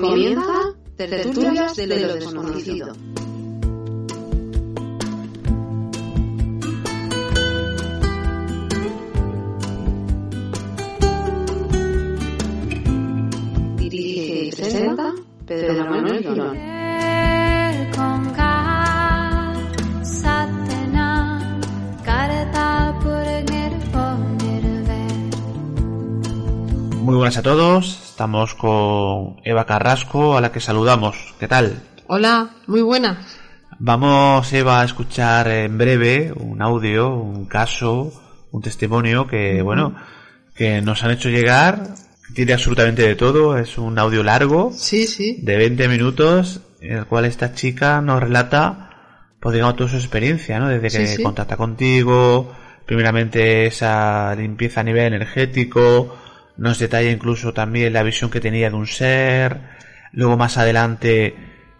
Comienza Tertulias de lo Desconocido. Dirige y presenta Pedro Manuel Girón. Muy buenas a todos, estamos con Eva Carrasco, a la que saludamos. ¿Qué tal? Hola, muy buenas. Vamos, Eva, a escuchar en breve un audio, un caso, un testimonio que, bueno, que nos han hecho llegar. Tiene absolutamente de todo, es un audio largo, Sí, sí. de 20 minutos, en el cual esta chica nos relata, pues digamos, toda su experiencia, ¿no? Desde que Sí, sí. contacta contigo, primeramente esa limpieza a nivel energético, nos detalla incluso también la visión que tenía de un ser, luego más adelante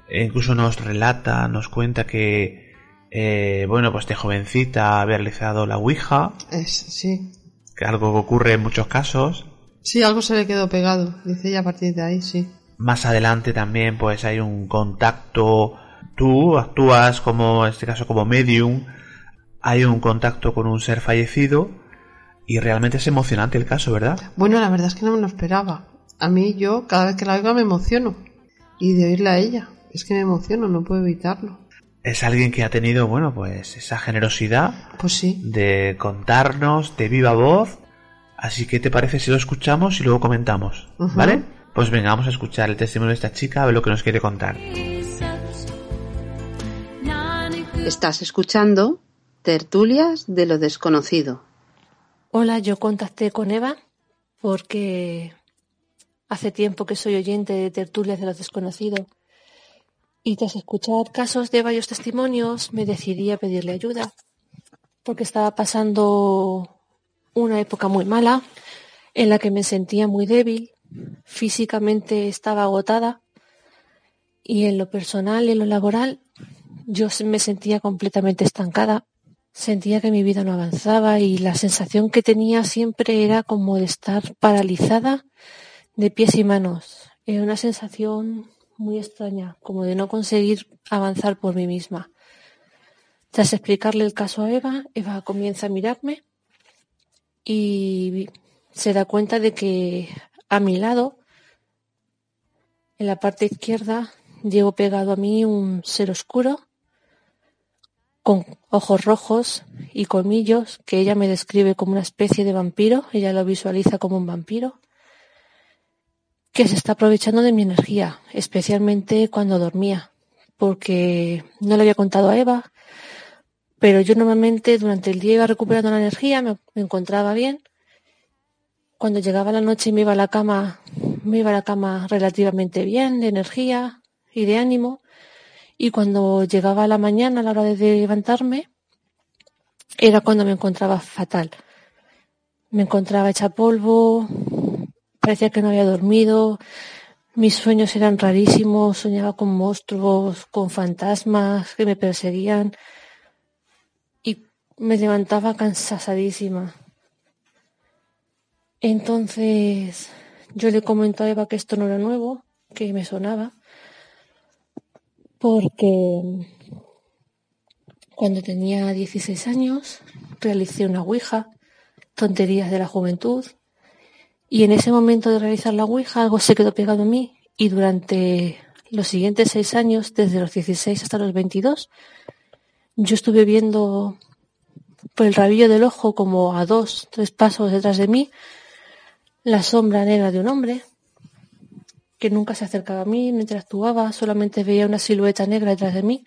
eh, incluso nos relata, nos cuenta que, eh, bueno, pues de jovencita había realizado la Ouija, Es, sí. que algo que ocurre en muchos casos. Sí, algo se le quedó pegado, dice ella a partir de ahí, sí. Más adelante también pues hay un contacto, tú actúas como, en este caso como medium, hay un contacto con un ser fallecido y realmente es emocionante el caso, ¿verdad? Bueno, la verdad es que no me lo esperaba. A mí yo, cada vez que la oigo me emociono. Y de oírla a ella. Es que me emociono, no puedo evitarlo. Es alguien que ha tenido, bueno, pues esa generosidad Pues sí. de contarnos de viva voz. Así que te parece si lo escuchamos y luego comentamos. ¿vale? Pues venga, vamos a escuchar el testimonio de esta chica, a ver lo que nos quiere contar. Estás escuchando Tertulias de lo Desconocido. Hola, yo contacté con Eva porque hace tiempo que soy oyente de tertulias de los desconocidos y tras escuchar casos de varios testimonios me decidí a pedirle ayuda porque estaba pasando una época muy mala en la que me sentía muy débil, físicamente estaba agotada y en lo personal y en lo laboral yo me sentía completamente estancada. Sentía que mi vida no avanzaba y la sensación que tenía siempre era como de estar paralizada de pies y manos. Era una sensación muy extraña, como de no conseguir avanzar por mí misma. Tras explicarle el caso a Eva, Eva comienza a mirarme y se da cuenta de que a mi lado, en la parte izquierda, llevo pegado a mí un ser oscuro con ojos rojos y colmillos que ella me describe como una especie de vampiro, ella lo visualiza como un vampiro, que se está aprovechando de mi energía, especialmente cuando dormía, porque no le había contado a Eva, pero yo normalmente durante el día iba recuperando la energía, me, encontraba bien. Cuando llegaba la noche y me iba a la cama, me iba a la cama relativamente bien, de energía y de ánimo. Y cuando llegaba la mañana a la hora de levantarme, era cuando me encontraba fatal. Me encontraba hecha polvo, parecía que no había dormido, mis sueños eran rarísimos, soñaba con monstruos, con fantasmas que me perseguían y me levantaba cansadísima. Entonces yo le comento a Eva que esto no era nuevo, que me sonaba, porque cuando tenía 16 años realicé una Ouija, tonterías de la juventud, y en ese momento de realizar la Ouija algo se quedó pegado a mí y durante los siguientes seis años, desde los 16 hasta los 22, yo estuve viendo por el rabillo del ojo como a dos, tres pasos detrás de mí la sombra negra de un hombre que nunca se acercaba a mí, no interactuaba, solamente veía una silueta negra detrás de mí.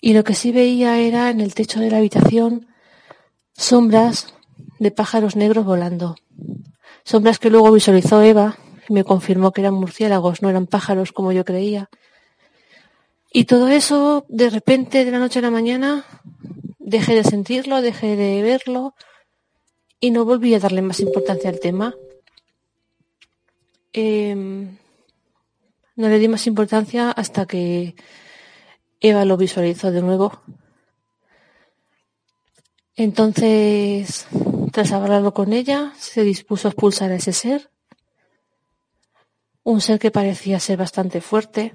Y lo que sí veía era en el techo de la habitación sombras de pájaros negros volando. Sombras que luego visualizó Eva y me confirmó que eran murciélagos, no eran pájaros como yo creía. Y todo eso, de repente, de la noche a la mañana, dejé de sentirlo, dejé de verlo y no volví a darle más importancia al tema. Em, no le di más importancia hasta que Eva lo visualizó de nuevo. Entonces, tras hablarlo con ella, se dispuso a expulsar a ese ser. un ser que parecía ser bastante fuerte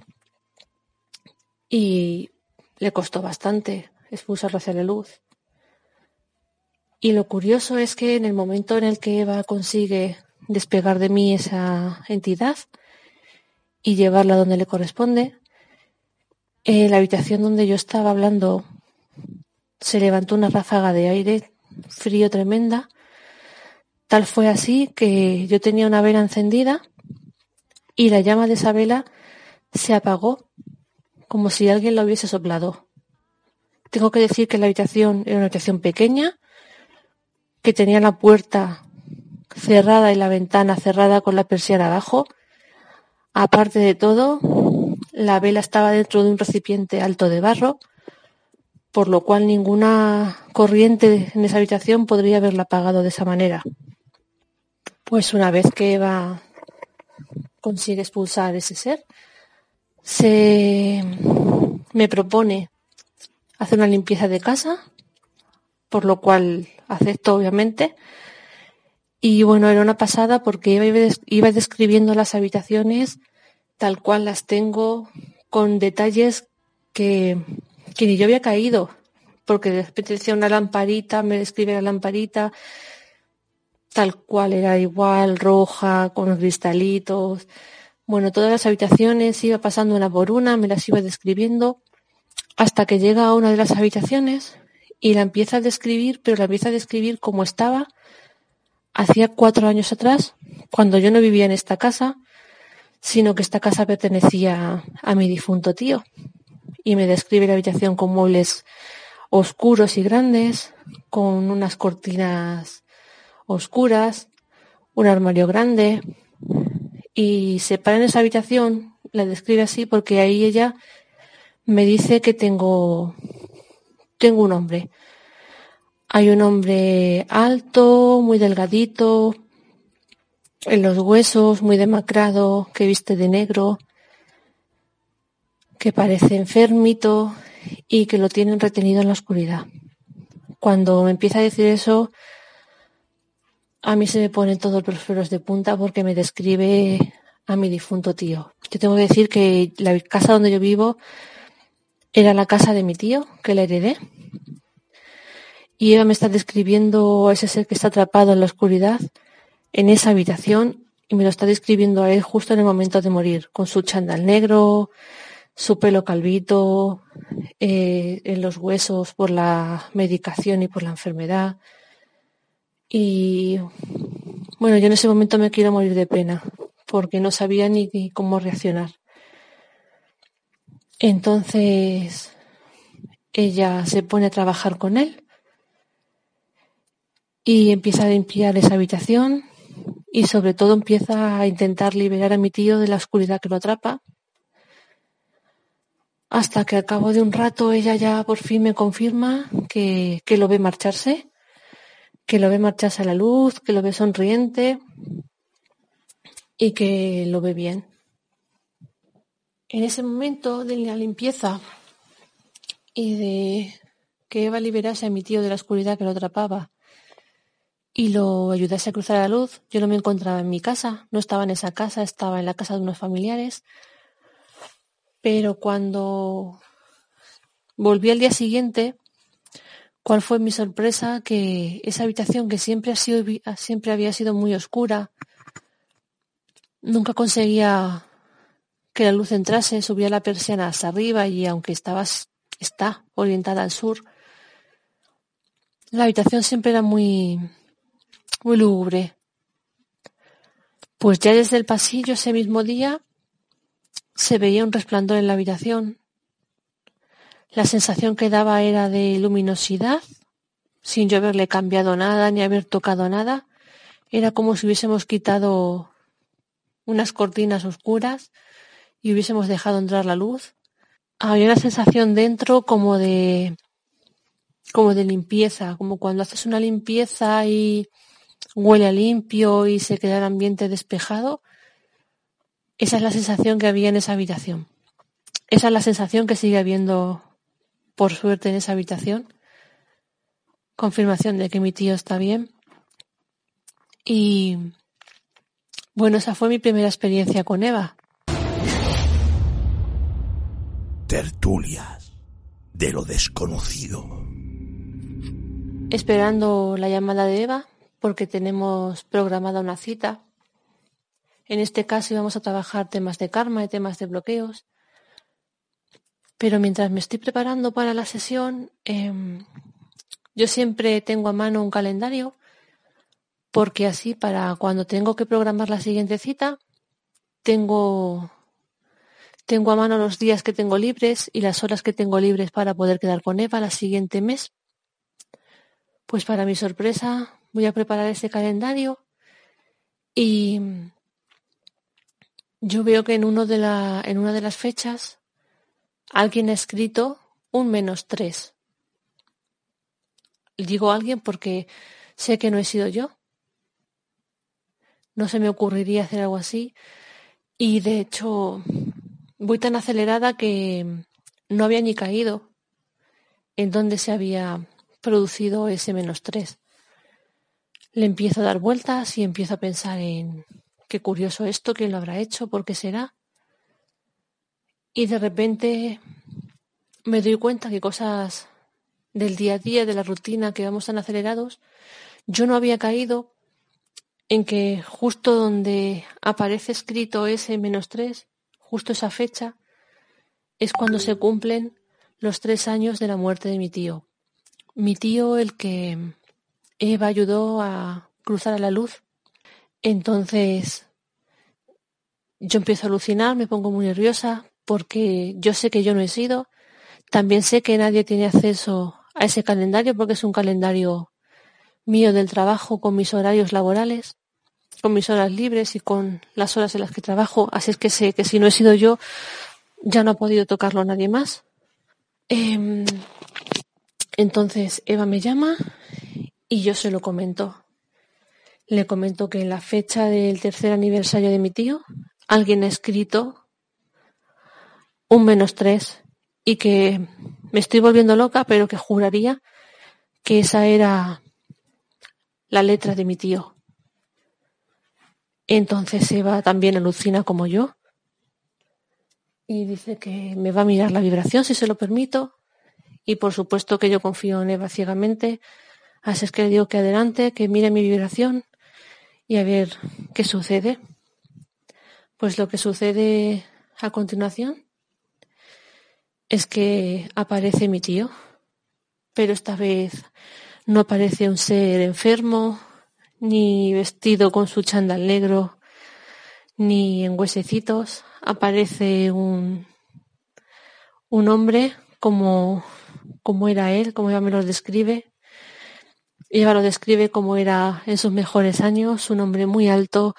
y le costó bastante expulsarlo hacia la luz. Y lo curioso es que en el momento en el que Eva consigue despegar de mí esa entidad y llevarla donde le corresponde, en la habitación donde yo estaba hablando se levantó una ráfaga de aire frío tremenda. Tal fue así que yo tenía una vela encendida y la llama de esa vela se apagó como si alguien la hubiese soplado. Tengo que decir que la habitación era una habitación pequeña, que tenía la puerta cerrada y la ventana cerrada con la persiana abajo. Aparte de todo, la vela estaba dentro de un recipiente alto de barro, por lo cual ninguna corriente en esa habitación podría haberla apagado de esa manera. Pues una vez que Eva consigue expulsar ese ser, se me propone hacer una limpieza de casa, por lo cual acepto obviamente. Y bueno, era una pasada porque iba, describiendo las habitaciones tal cual las tengo, con detalles que, ni yo había caído, porque de decía una lamparita, me describe la lamparita, tal cual era igual, roja, con cristalitos. Bueno, todas las habitaciones iba pasando una por una, me las iba describiendo, hasta que llega a una de las habitaciones y la empieza a describir, pero la empieza a describir como estaba hacía cuatro años atrás, cuando yo no vivía en esta casa, sino que esta casa pertenecía a mi difunto tío. Y me describe la habitación con muebles oscuros y grandes, con unas cortinas oscuras, un armario grande, y se para en esa habitación, la describe así porque ahí ella me dice que tengo, tengo un hombre. Hay un hombre alto, muy delgadito, en los huesos, muy demacrado, que viste de negro, que parece enfermito y que lo tienen retenido en la oscuridad. Cuando me empieza a decir eso, a mí se me ponen todos los pelos de punta porque me describe a mi difunto tío. Yo tengo que decir que la casa donde yo vivo era la casa de mi tío, que la heredé. Y ella me está describiendo a ese ser que está atrapado en la oscuridad en esa habitación y me lo está describiendo a él justo en el momento de morir, con su chandal negro, su pelo calvito, eh, en los huesos por la medicación y por la enfermedad. Y bueno, yo en ese momento me quiero morir de pena, porque no sabía ni cómo reaccionar. Entonces ella se pone a trabajar con él y empieza a limpiar esa habitación y sobre todo empieza a intentar liberar a mi tío de la oscuridad que lo atrapa. Hasta que al cabo de un rato ella ya por fin me confirma que, que lo ve marcharse, que lo ve marcharse a la luz, que lo ve sonriente y que lo ve bien. En ese momento de la limpieza y de que Eva liberase a mi tío de la oscuridad que lo atrapaba y lo ayudase a cruzar la luz. Yo no me encontraba en mi casa, no estaba en esa casa, estaba en la casa de unos familiares. Pero cuando volví al día siguiente, ¿cuál fue mi sorpresa? Que esa habitación que siempre, ha sido, siempre había sido muy oscura, nunca conseguía que la luz entrase, subía la persiana hasta arriba y aunque estaba, está orientada al sur, la habitación siempre era muy, muy lúgubre. Pues ya desde el pasillo ese mismo día se veía un resplandor en la habitación. La sensación que daba era de luminosidad, sin yo haberle cambiado nada ni haber tocado nada. Era como si hubiésemos quitado unas cortinas oscuras y hubiésemos dejado entrar la luz. Había una sensación dentro como de como de limpieza, como cuando haces una limpieza y huele a limpio y se queda el ambiente despejado, esa es la sensación que había en esa habitación. Esa es la sensación que sigue habiendo, por suerte, en esa habitación. Confirmación de que mi tío está bien. Y Bueno, esa fue mi primera experiencia con Eva. Tertulias de lo desconocido. Esperando la llamada de Eva, porque tenemos programada una cita. En este caso íbamos a trabajar temas de karma y temas de bloqueos. Pero mientras me estoy preparando para la sesión, em, yo siempre tengo a mano un calendario, porque así para cuando tengo que programar la siguiente cita, tengo, tengo a mano los días que tengo libres y las horas que tengo libres para poder quedar con Eva la siguiente mes. Pues para mi sorpresa voy a preparar ese calendario y yo veo que en, uno de la, en una de las fechas alguien ha escrito un menos tres. Digo alguien porque sé que no he sido yo. No se me ocurriría hacer algo así. Y de hecho, voy tan acelerada que no había ni caído en dónde se había producido ese menos tres. Le empiezo a dar vueltas y empiezo a pensar en qué curioso esto, quién lo habrá hecho, por qué será. Y de repente me doy cuenta que cosas del día a día, de la rutina, que vamos tan acelerados, yo no había caído en que justo donde aparece escrito ese menos tres, justo esa fecha, es cuando se cumplen los tres años de la muerte de mi tío. Mi tío, el que Eva ayudó a cruzar a la luz. Entonces, yo empiezo a alucinar, me pongo muy nerviosa, porque yo sé que yo no he sido. También sé que nadie tiene acceso a ese calendario porque es un calendario mío del trabajo con mis horarios laborales, con mis horas libres y con las horas en las que trabajo. Así es que sé que si no he sido yo, ya no ha podido tocarlo nadie más. Em, entonces Eva me llama y yo se lo comento. Le comento que en la fecha del tercer aniversario de mi tío, alguien ha escrito un menos tres y que me estoy volviendo loca, pero que juraría que esa era la letra de mi tío. Entonces Eva también alucina como yo y dice que me va a mirar la vibración si se lo permito y por supuesto que yo confío en Eva ciegamente, así es que le digo que adelante, que mire mi vibración y a ver qué sucede. Pues lo que sucede a continuación es que aparece mi tío, pero esta vez no aparece un ser enfermo, ni vestido con su chándal negro, ni en huesecitos. Aparece un, un hombre como, como era él, como ella me lo describe. Ella lo describe como era en sus mejores años, un hombre muy alto,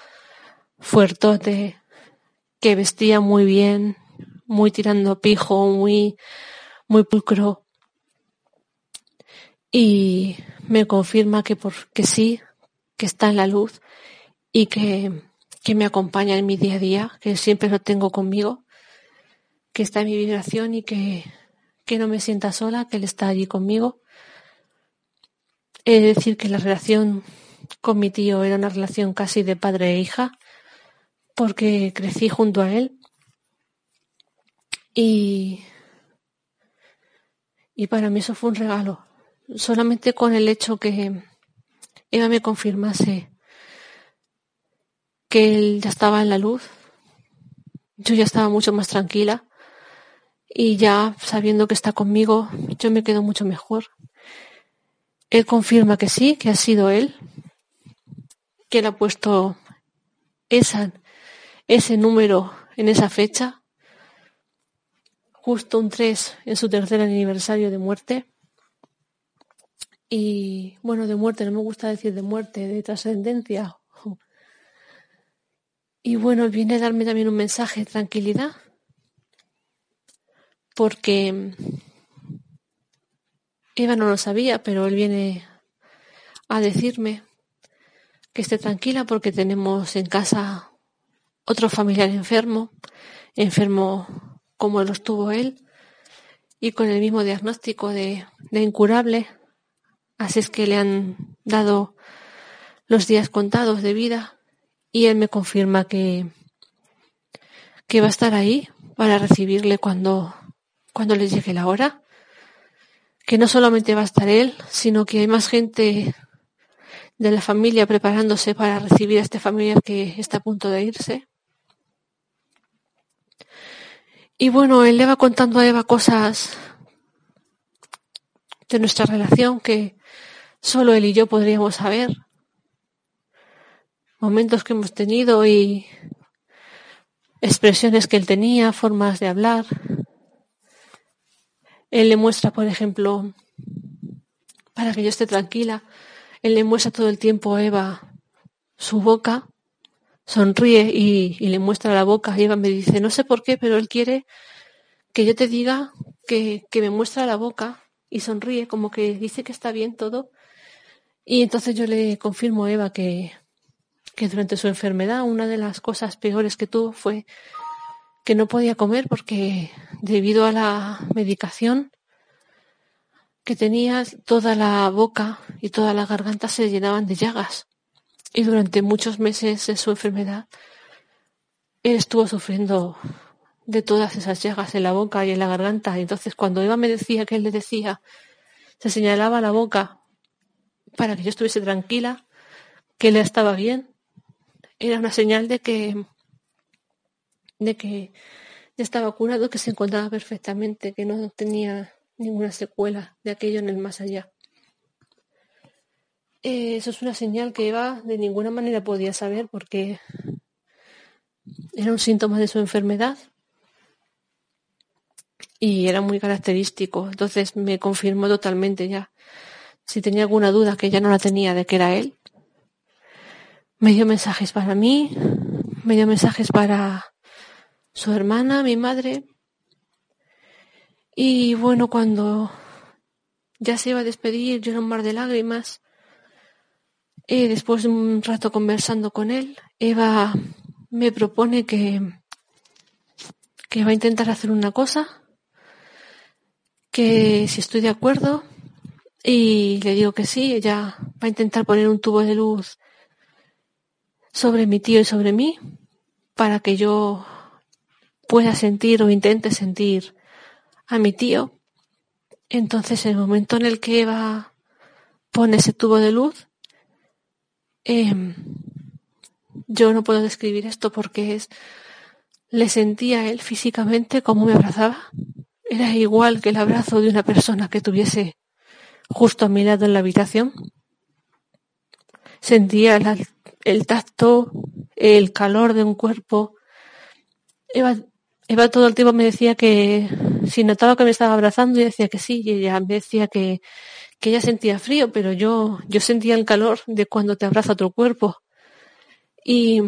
fuertote, que vestía muy bien, muy tirando pijo, muy, muy pulcro. Y me confirma que, por, que sí, que está en la luz y que, que me acompaña en mi día a día, que siempre lo tengo conmigo, que está en mi vibración y que, que no me sienta sola, que él está allí conmigo. He de decir que la relación con mi tío era una relación casi de padre e hija, porque crecí junto a él y, y para mí eso fue un regalo. Solamente con el hecho que Eva me confirmase que él ya estaba en la luz, yo ya estaba mucho más tranquila y ya sabiendo que está conmigo, yo me quedo mucho mejor. Él confirma que sí, que ha sido él, que ha puesto ese número en esa fecha justo un 3 en su tercer aniversario de muerte. Y bueno, de muerte, no me gusta decir de muerte, de trascendencia. Y bueno, viene a darme también un mensaje de tranquilidad, porque Eva no lo sabía, pero él viene a decirme que esté tranquila porque tenemos en casa otro familiar enfermo, enfermo como lo estuvo él y con el mismo diagnóstico de, incurable. Así es que le han dado los días contados de vida y él me confirma que, que va a estar ahí para recibirle cuando, cuando le llegue la hora. Que no solamente va a estar él, sino que hay más gente de la familia preparándose para recibir a este familiar que está a punto de irse. Y bueno, él le va contando a Eva cosas de nuestra relación que solo él y yo podríamos saber. Momentos que hemos tenido y expresiones que él tenía, formas de hablar. Él le muestra, por ejemplo, para que yo esté tranquila, él le muestra todo el tiempo a Eva su boca, sonríe y, le muestra la boca. Y Eva me dice, no sé por qué, pero él quiere que yo te diga que, que me muestra la boca y sonríe, como que dice que está bien todo. Y entonces yo le confirmo a Eva que, que durante su enfermedad una de las cosas peores que tuvo fue que no podía comer porque debido a la medicación que tenía toda la boca y toda la garganta se llenaban de llagas. Y durante muchos meses de su enfermedad él estuvo sufriendo de todas esas llagas en la boca y en la garganta. Entonces cuando Eva me decía que él le decía, se señalaba la boca para que yo estuviese tranquila, que él estaba bien, era una señal de que de que ya estaba curado, que se encontraba perfectamente, que no tenía ninguna secuela de aquello en el más allá. Eh, eso es una señal que Eva de ninguna manera podía saber porque era un síntoma de su enfermedad y era muy característico. Entonces me confirmó totalmente ya. Si tenía alguna duda, que ya no la tenía de que era él, me dio mensajes para mí, me dio mensajes para su hermana, mi madre, y bueno, cuando ya se iba a despedir, yo un mar de lágrimas. Y después de un rato conversando con él, Eva me propone que, que va a intentar hacer una cosa, que si estoy de acuerdo, y le digo que sí, ella va a intentar poner un tubo de luz sobre mi tío y sobre mí, para que yo pueda sentir o intente sentir a mi tío. Entonces, el momento en el que Eva pone ese tubo de luz, em, yo no puedo describir esto porque es, le sentía él físicamente como me abrazaba. Era igual que el abrazo de una persona que tuviese justo a mi lado en la habitación. Sentía el tacto, el calor de un cuerpo. Eva, Eva todo el tiempo me decía que si notaba que me estaba abrazando, y decía que sí, y ella me decía que, que ella sentía frío, pero yo, yo sentía el calor de cuando te abraza otro cuerpo. Y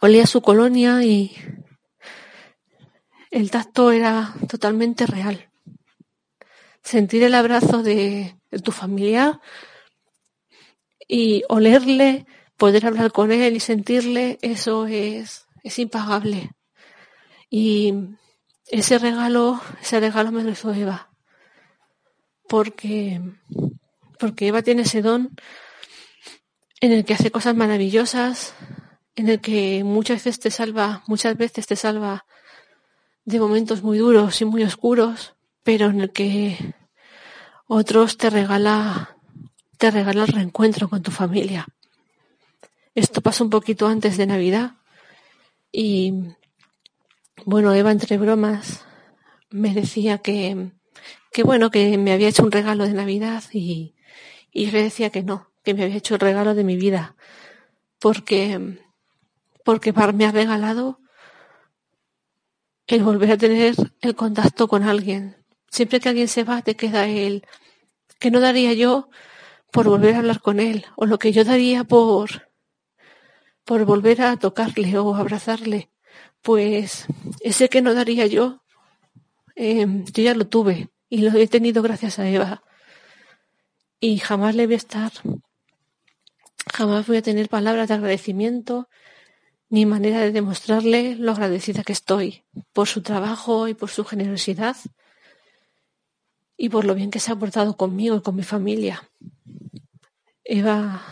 olía su colonia y el tacto era totalmente real. Sentir el abrazo de, de tu familiar y olerle, poder hablar con él y sentirle, eso es, es impagable. Y ese regalo, ese regalo me lo hizo Eva. Porque, porque Eva tiene ese don en el que hace cosas maravillosas, en el que muchas veces te salva, muchas veces te salva de momentos muy duros y muy oscuros, pero en el que otros te regala, te regala el reencuentro con tu familia. Esto pasó un poquito antes de Navidad y bueno, Eva entre bromas me decía que, que bueno, que me había hecho un regalo de Navidad y, y le decía que no, que me había hecho el regalo de mi vida, porque, porque me ha regalado el volver a tener el contacto con alguien. Siempre que alguien se va, te queda él. Que no daría yo por volver a hablar con él, o lo que yo daría por, por volver a tocarle o abrazarle pues ese que no daría yo, eh, yo ya lo tuve y lo he tenido gracias a Eva. Y jamás le voy a estar, jamás voy a tener palabras de agradecimiento ni manera de demostrarle lo agradecida que estoy por su trabajo y por su generosidad y por lo bien que se ha portado conmigo y con mi familia. Eva,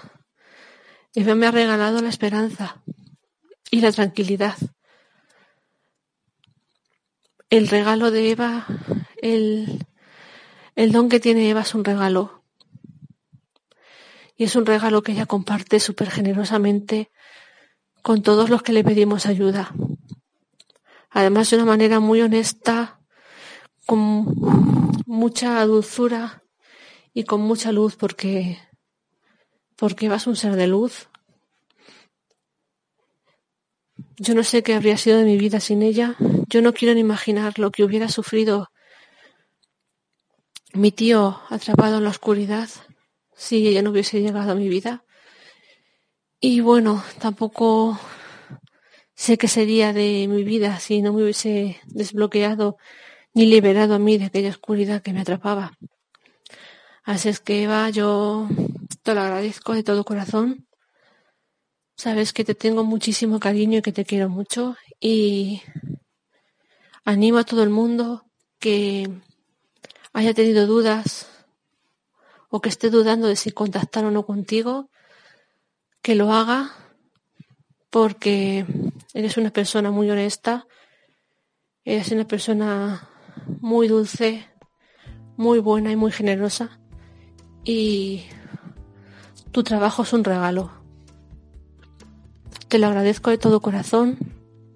Eva me ha regalado la esperanza y la tranquilidad. El regalo de Eva, el, don que tiene Eva es un regalo. Y es un regalo que ella comparte súper generosamente con todos los que le pedimos ayuda. Además de una manera muy honesta, con mucha dulzura y con mucha luz porque porque vas un ser de luz. Yo no sé qué habría sido de mi vida sin ella. Yo no quiero ni imaginar lo que hubiera sufrido mi tío atrapado en la oscuridad si ella no hubiese llegado a mi vida. Y bueno, tampoco sé qué sería de mi vida si no me hubiese desbloqueado ni liberado a mí de aquella oscuridad que me atrapaba. Así es que Eva, yo te lo agradezco de todo corazón. Sabes que te tengo muchísimo cariño y que te quiero mucho y animo a todo el mundo que haya tenido dudas o que esté dudando de si contactar o no contigo, que lo haga porque eres una persona muy honesta, eres una persona muy dulce, muy buena y muy generosa y tu trabajo es un regalo. Te lo agradezco de todo corazón.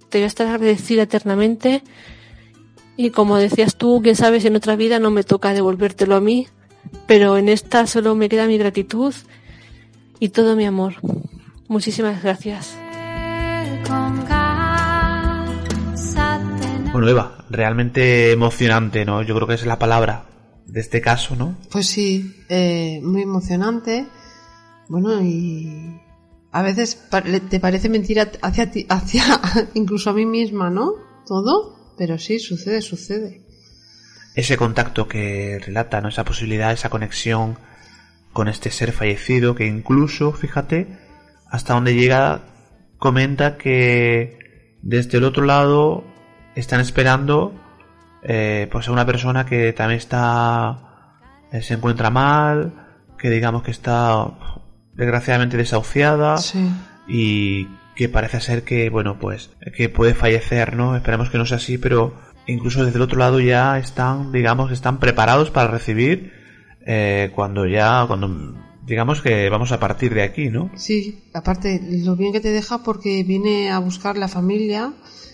Te voy a estar agradecida eternamente. Y como decías tú, quién sabe si en otra vida no me toca devolvértelo a mí. Pero en esta solo me queda mi gratitud y todo mi amor. Muchísimas gracias. Bueno, Eva, realmente emocionante, ¿no? Yo creo que es la palabra de este caso, ¿no? Pues sí, eh, muy emocionante. Bueno, y a veces te parece mentira hacia ti, hacia incluso a mí misma, ¿no? Todo, pero sí, sucede, sucede. Ese contacto que relata, ¿no? Esa posibilidad, esa conexión con este ser fallecido que incluso, fíjate, hasta donde llega, comenta que desde el otro lado están esperando eh, pues a una persona que también está eh, se encuentra mal que digamos que está desgraciadamente desahuciada y que parece ser que bueno pues que puede fallecer no esperemos que no sea así pero incluso desde el otro lado ya están digamos están preparados para recibir eh, cuando ya cuando digamos que vamos a partir de aquí no sí aparte lo bien que te deja porque viene a buscar la familia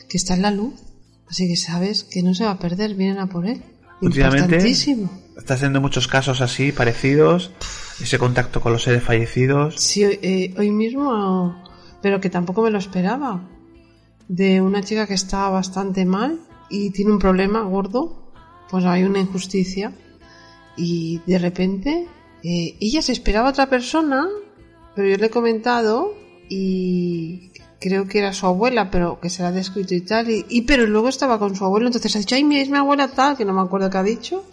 que está en la luz Así que sabes que no se va a perder, vienen a por él. Importantísimo. Está haciendo muchos casos así, parecidos, ese contacto con los seres fallecidos. Sí, eh, hoy mismo, pero que tampoco me lo esperaba, de una chica que está bastante mal y tiene un problema gordo, pues hay una injusticia. Y de repente eh, ella se esperaba a otra persona, pero yo le he comentado y creo que era su abuela, pero que se la ha descrito y tal, y, pero luego estaba con su abuelo, entonces ha dicho, ay, es mi abuela tal, que no me acuerdo qué ha dicho,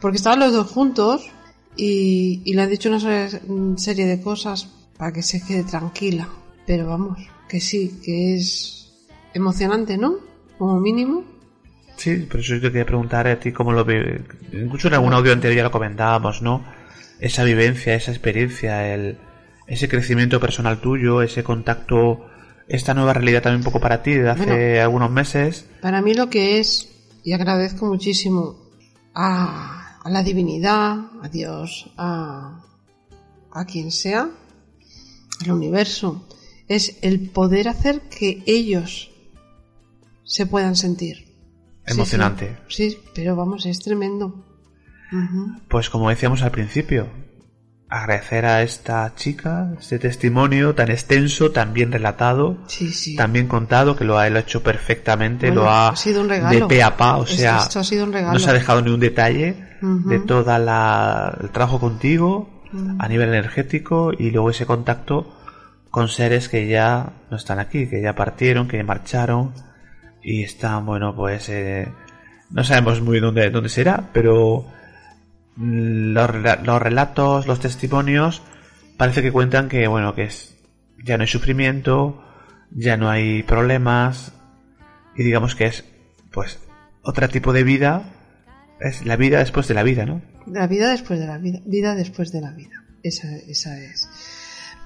porque estaban los dos juntos y, y le ha dicho una serie de cosas para que se quede tranquila, pero vamos, que sí, que es emocionante, ¿no? Como mínimo. Sí, pero eso yo te quería preguntar a ti cómo lo ve. Incluso en algún audio anterior ya lo comentábamos, ¿no? Esa vivencia, esa experiencia, el, ese crecimiento personal tuyo, ese contacto esta nueva realidad también un poco para ti desde hace algunos meses. Para mí lo que es, y agradezco muchísimo a, la divinidad, a Dios, a, a quien sea, al universo, es el poder hacer que ellos se puedan sentir. Emocionante. Sí, pero vamos, es tremendo. Pues como decíamos al principio, agradecer a esta chica este testimonio tan extenso, tan bien relatado, tan bien contado, que lo ha, hecho perfectamente, lo ha, sido un de pe a pa, o sea, ha sido un regalo. no se ha dejado ni un detalle de todo el trabajo contigo a nivel energético y luego ese contacto con seres que ya no están aquí, que ya partieron, que marcharon y están, bueno, pues eh, no sabemos muy dónde, dónde será, pero los, los relatos, los testimonios, parece que cuentan que, bueno, que es, ya no hay sufrimiento, ya no hay problemas, y digamos que es, pues, otro tipo de vida, es la vida después de la vida, ¿no? La vida después de la vida, vida después de la vida, esa, esa es.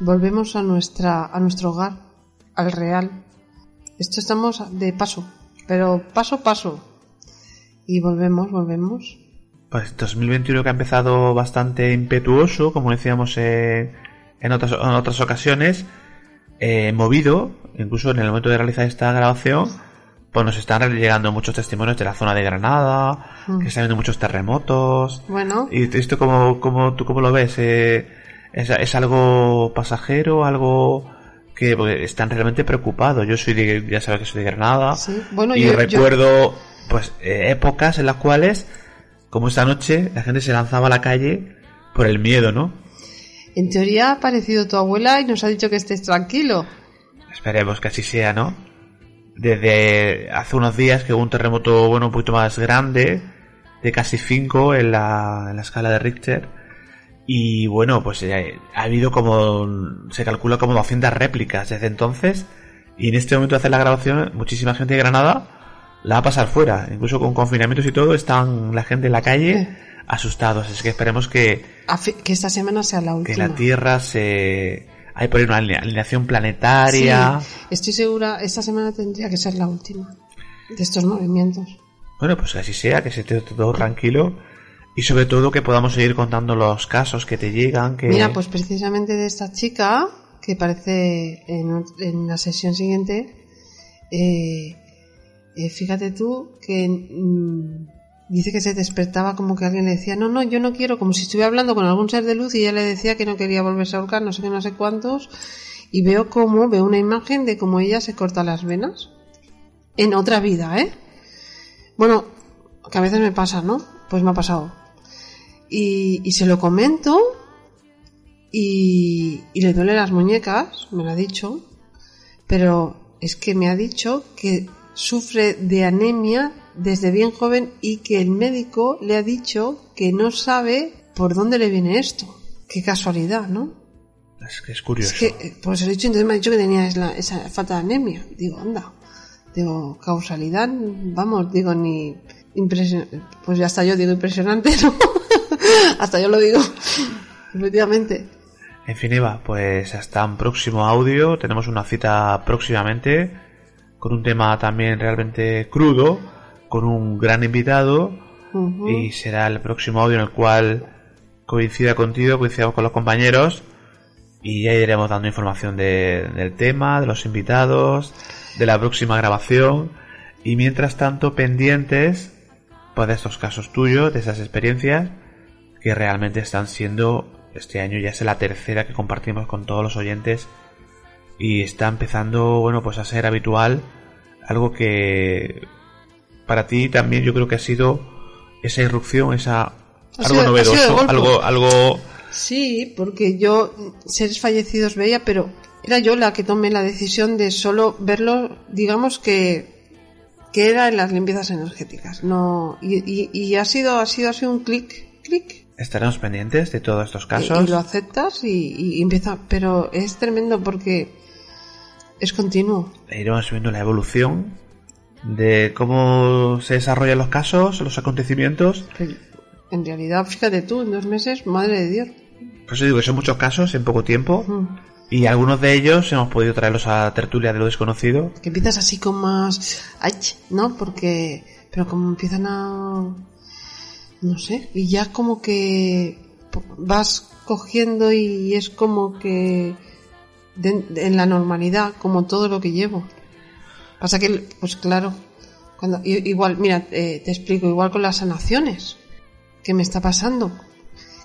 volvemos a nuestra a nuestro hogar, al real. Esto estamos de paso, pero paso a paso. Y volvemos, volvemos. Pues 2021 que ha empezado bastante impetuoso, como decíamos en, en otras, en otras ocasiones, eh, movido, incluso en el momento de realizar esta grabación, pues nos están llegando muchos testimonios de la zona de Granada, Mm. que están viendo muchos terremotos. Bueno, ¿Y esto cómo, cómo, tú cómo lo ves? Eh, ¿es, es algo pasajero? ¿Algo que están realmente preocupados? Yo soy de, ya sabes que soy de Granada. sí. Bueno, y yo, yo- recuerdo pues eh, épocas en las cuales, como esta noche, la gente se lanzaba a la calle por el miedo, ¿no? en teoría ha aparecido tu abuela y nos ha dicho que estés tranquilo. Esperemos que así sea, ¿no? Desde hace unos días que hubo un terremoto, bueno, un poquito más grande, de casi 5 en la, en la escala de Richter. Y bueno, pues eh, ha habido como, se calcula como 200 réplicas desde entonces. Y en este momento de hacer la grabación, muchísima gente de Granada la va a pasar fuera. Incluso con confinamientos y todo, están la gente en la calle asustados. Así que esperemos que, que esta semana sea la que última. la Tierra se... Hay por ahí una aline- alineación planetaria. Sí, estoy segura, esta semana tendría que ser la última de estos movimientos. Bueno, pues así sea, que se esté todo tranquilo y sobre todo que podamos seguir contando los casos que te llegan, que Mira, pues precisamente de esta chica, que parece en, en la sesión siguiente, eh, eh, fíjate tú que mm, dice que se despertaba como que alguien le decía, no, no, yo no quiero, como si estuviera hablando con algún ser de luz y ella le decía que no quería volverse a ahorcar, no sé qué, no sé cuántos, y veo cómo, veo una imagen de cómo ella se corta las venas en otra vida, ¿eh? Bueno, que a veces me pasa, ¿no? Pues me ha pasado. Y, y se lo comento y, y le duele las muñecas, me lo ha dicho, pero es que me ha dicho que sufre de anemia desde bien joven y que el médico le ha dicho que no sabe por dónde le viene esto. Qué casualidad, ¿no? es que es curioso. Es que, eh, pues he dicho, entonces me ha dicho que tenía esa, esa falta de anemia. Digo, anda. Digo, causalidad, vamos, digo, ni impresión, pues ya hasta yo digo impresionante, ¿no? hasta yo lo digo. Efectivamente. En fin, Eva, pues hasta un próximo audio. Tenemos una cita próximamente con un tema también realmente crudo, con un gran invitado y será el próximo audio en el cual coincida contigo, coincidamos con los compañeros y ya iremos dando información de- del tema, de los invitados, de la próxima grabación y mientras tanto pendientes pues, de estos casos tuyos, de esas experiencias que realmente están siendo este año ya es la tercera que compartimos con todos los oyentes y está empezando bueno pues a ser habitual algo que para ti también yo creo que ha sido esa irrupción esa Ha algo sido- novedoso algo algo Sí, porque yo seres fallecidos veía, pero era yo la que tomé la decisión de solo verlo, digamos que que era en las limpiezas energéticas. No y, y- y ha sido ha sido así un clic, clic. estaremos pendientes de todos estos Y, casos y lo aceptas y, y empieza, pero es tremendo porque es continuo. e iremos viendo la evolución de cómo se desarrollan los casos los acontecimientos En realidad, fíjate tú, en dos meses, madre de Dios. por eso digo que son muchos casos en poco tiempo Mm. y algunos de ellos hemos podido traerlos a tertulia de lo desconocido que empiezas así con más ay, no porque pero como empiezan a no sé y ya como que vas cogiendo y es como que de- de- en la normalidad como todo lo que llevo pasa que pues claro cuando igual mira eh, te explico igual con las sanaciones que me está pasando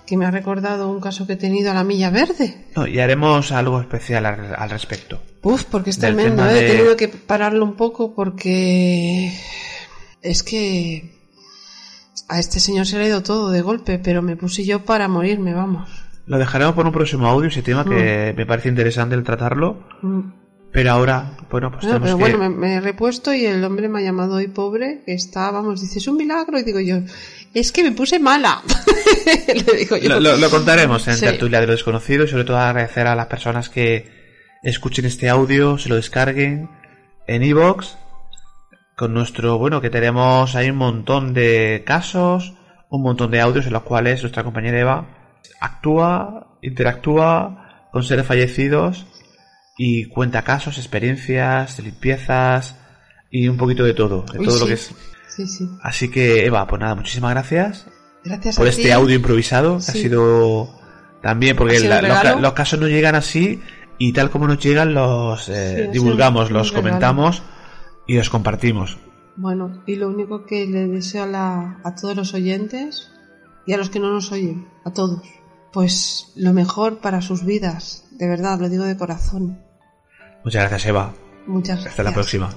que me ha recordado un caso que he tenido a la milla verde No, y haremos algo especial al, al respecto. Uf, porque es tremendo, ¿eh? de- he tenido que pararlo un poco porque es que a este señor se le ha ido todo de golpe, pero me puse yo para morirme, vamos. Lo dejaremos por un próximo audio, ese tema que me parece interesante el tratarlo. Mm. Pero ahora, bueno, pues Bueno, tenemos pero que... bueno, me, me he repuesto y el hombre me ha llamado hoy pobre, que está, vamos, dice, es un milagro. Y digo yo, es que me puse mala. Le digo yo. Lo, lo- lo contaremos en Sí. tertulia de lo desconocido y sobre todo agradecer a las personas que escuchen este audio, se lo descarguen en iVoox con nuestro, bueno, que tenemos ahí un montón de casos, un montón de audios en los cuales nuestra compañera Eva actúa, interactúa con seres fallecidos y cuenta casos, experiencias, limpiezas y un poquito de todo, de Uy, todo lo que es. Sí, sí. Así que Eva, pues nada, muchísimas gracias Gracias por a este ti. audio improvisado, que ha sido también porque sido la- los, casos no llegan así y tal como nos llegan los eh, divulgamos, los comentamos y los compartimos. Bueno, y lo único que le deseo a, la- a todos los oyentes y a los que no nos oyen, a todos, pues lo mejor para sus vidas, de verdad, lo digo de corazón. Muchas gracias Eva, Muchas gracias. hasta la próxima.